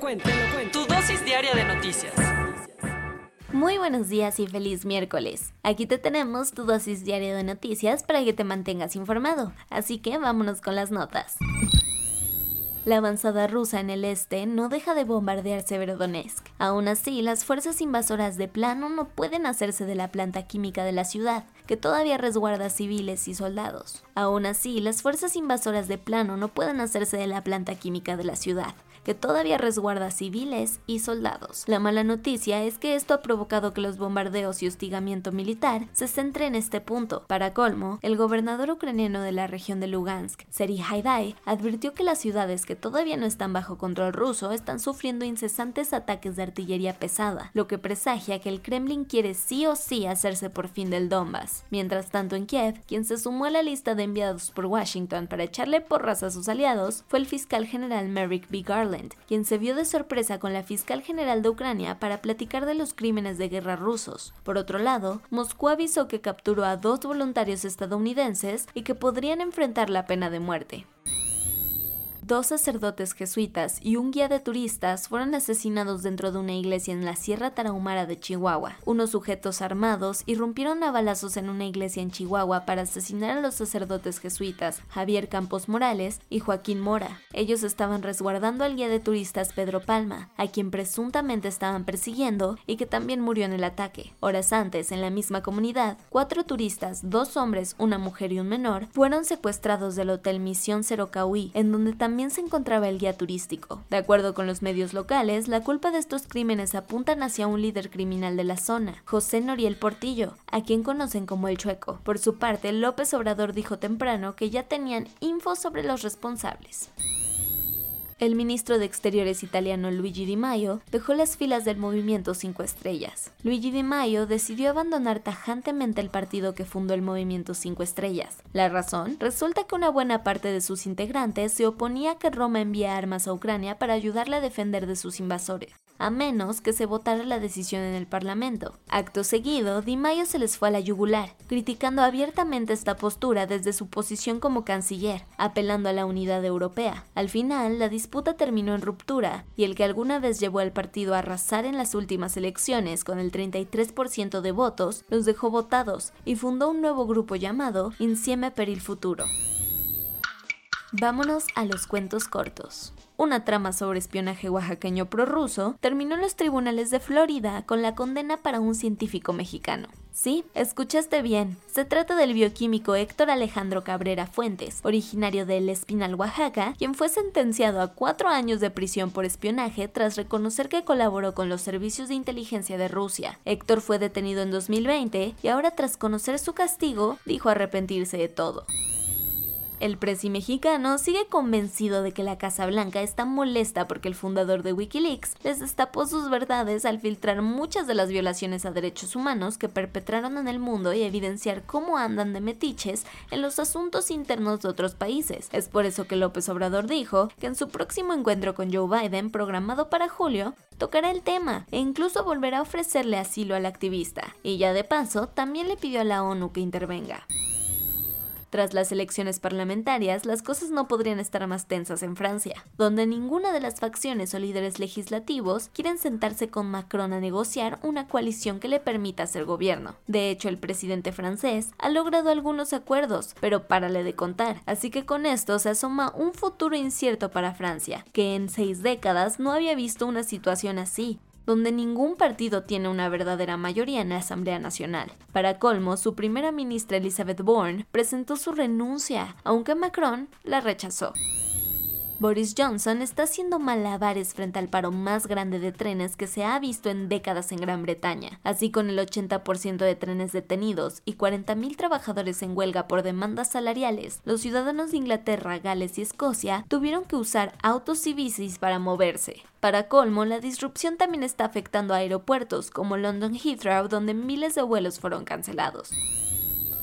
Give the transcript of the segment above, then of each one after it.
Tu dosis diaria de noticias. Muy buenos días y feliz miércoles. Aquí te tenemos tu dosis diaria de noticias para que te mantengas informado. Así que vámonos con las notas. La avanzada rusa en el este no deja de bombardear Severodonetsk. Aún así, las fuerzas invasoras de plano no pueden hacerse de la planta química de la ciudad, que todavía resguarda civiles y soldados. Aún así, las fuerzas invasoras de plano no pueden hacerse de la planta química de la ciudad, que todavía resguarda civiles y soldados. La mala noticia es que esto ha provocado que los bombardeos y hostigamiento militar se centren en este punto. Para colmo, el gobernador ucraniano de la región de Lugansk, Serhiy Haidai, advirtió que las ciudades que todavía no están bajo control ruso están sufriendo incesantes ataques de artillería pesada, lo que presagia que el Kremlin quiere sí o sí hacerse por fin del Donbass. Mientras tanto en Kiev, quien se sumó a la lista de enviados por Washington para echarle porras a sus aliados fue el fiscal general Merrick B. Garland quien se vio de sorpresa con la fiscal general de Ucrania para platicar de los crímenes de guerra rusos. Por otro lado, Moscú avisó que capturó a dos voluntarios estadounidenses y que podrían enfrentar la pena de muerte dos sacerdotes jesuitas y un guía de turistas fueron asesinados dentro de una iglesia en la Sierra Tarahumara de Chihuahua. Unos sujetos armados irrumpieron a balazos en una iglesia en Chihuahua para asesinar a los sacerdotes jesuitas Javier Campos Morales y Joaquín Mora. Ellos estaban resguardando al guía de turistas Pedro Palma, a quien presuntamente estaban persiguiendo y que también murió en el ataque. Horas antes, en la misma comunidad, cuatro turistas, dos hombres, una mujer y un menor, fueron secuestrados del Hotel Misión Cerocahuí, en donde también se encontraba el guía turístico. De acuerdo con los medios locales, la culpa de estos crímenes apuntan hacia un líder criminal de la zona, José Noriel Portillo, a quien conocen como el Chueco. Por su parte, López Obrador dijo temprano que ya tenían info sobre los responsables. El ministro de Exteriores italiano Luigi Di Maio dejó las filas del movimiento Cinco Estrellas. Luigi Di Maio decidió abandonar tajantemente el partido que fundó el movimiento Cinco Estrellas. La razón resulta que una buena parte de sus integrantes se oponía a que Roma envíe armas a Ucrania para ayudarle a defender de sus invasores a menos que se votara la decisión en el Parlamento. Acto seguido, Di Maio se les fue a la yugular, criticando abiertamente esta postura desde su posición como canciller, apelando a la unidad europea. Al final, la disputa terminó en ruptura, y el que alguna vez llevó al partido a arrasar en las últimas elecciones con el 33% de votos, los dejó votados y fundó un nuevo grupo llamado Insieme per il Futuro. Vámonos a los cuentos cortos. Una trama sobre espionaje oaxaqueño prorruso terminó en los tribunales de Florida con la condena para un científico mexicano. Sí, escuchaste bien. Se trata del bioquímico Héctor Alejandro Cabrera Fuentes, originario de El Espinal, Oaxaca, quien fue sentenciado a cuatro años de prisión por espionaje tras reconocer que colaboró con los servicios de inteligencia de Rusia. Héctor fue detenido en 2020 y ahora tras conocer su castigo, dijo arrepentirse de todo. El presi mexicano sigue convencido de que la Casa Blanca está molesta porque el fundador de Wikileaks les destapó sus verdades al filtrar muchas de las violaciones a derechos humanos que perpetraron en el mundo y evidenciar cómo andan de metiches en los asuntos internos de otros países. Es por eso que López Obrador dijo que en su próximo encuentro con Joe Biden, programado para julio, tocará el tema e incluso volverá a ofrecerle asilo al activista. Y ya de paso, también le pidió a la ONU que intervenga. Tras las elecciones parlamentarias, las cosas no podrían estar más tensas en Francia, donde ninguna de las facciones o líderes legislativos quieren sentarse con Macron a negociar una coalición que le permita hacer gobierno. De hecho, el presidente francés ha logrado algunos acuerdos, pero párale de contar, así que con esto se asoma un futuro incierto para Francia, que en seis décadas no había visto una situación así, donde ningún partido tiene una verdadera mayoría en la Asamblea Nacional. Para colmo, su primera ministra Elizabeth Bourne presentó su renuncia, aunque Macron la rechazó. Boris Johnson está haciendo malabares frente al paro más grande de trenes que se ha visto en décadas en Gran Bretaña. Así con el 80% de trenes detenidos y 40.000 trabajadores en huelga por demandas salariales, los ciudadanos de Inglaterra, Gales y Escocia tuvieron que usar autos y bicis para moverse. Para colmo, la disrupción también está afectando a aeropuertos como London Heathrow, donde miles de vuelos fueron cancelados.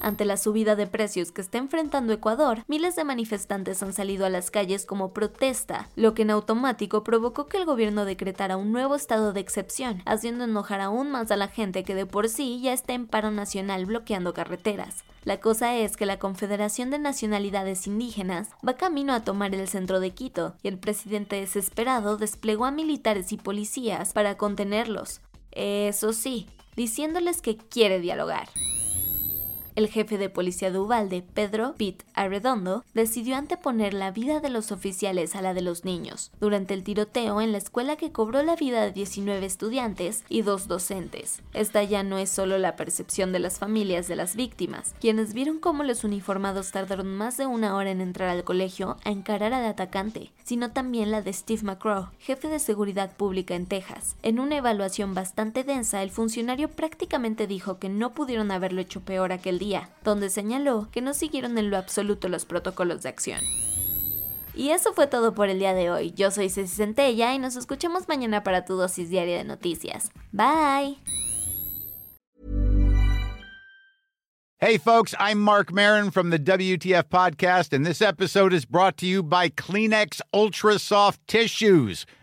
Ante la subida de precios que está enfrentando Ecuador, miles de manifestantes han salido a las calles como protesta, lo que en automático provocó que el gobierno decretara un nuevo estado de excepción, haciendo enojar aún más a la gente que de por sí ya está en paro nacional bloqueando carreteras. La cosa es que la Confederación de Nacionalidades Indígenas va camino a tomar el centro de Quito y el presidente desesperado desplegó a militares y policías para contenerlos. Eso sí, diciéndoles que quiere dialogar. El jefe de policía de Ubalde, Pedro Pitt Arredondo, decidió anteponer la vida de los oficiales a la de los niños, durante el tiroteo en la escuela que cobró la vida de 19 estudiantes y dos docentes. Esta ya no es solo la percepción de las familias de las víctimas, quienes vieron cómo los uniformados tardaron más de una hora en entrar al colegio a encarar al atacante, sino también la de Steve McCraw, jefe de seguridad pública en Texas. En una evaluación bastante densa, el funcionario prácticamente dijo que no pudieron haberlo hecho peor aquel donde señaló que no siguieron en lo absoluto los protocolos de acción. Y eso fue todo por el día de hoy. Yo soy Ceci Centella y nos escuchamos mañana para tu dosis diaria de noticias. Bye. Hey, folks, I'm Mark Marin from the WTF Podcast, and this episode is brought to you by Kleenex Ultra Soft Tissues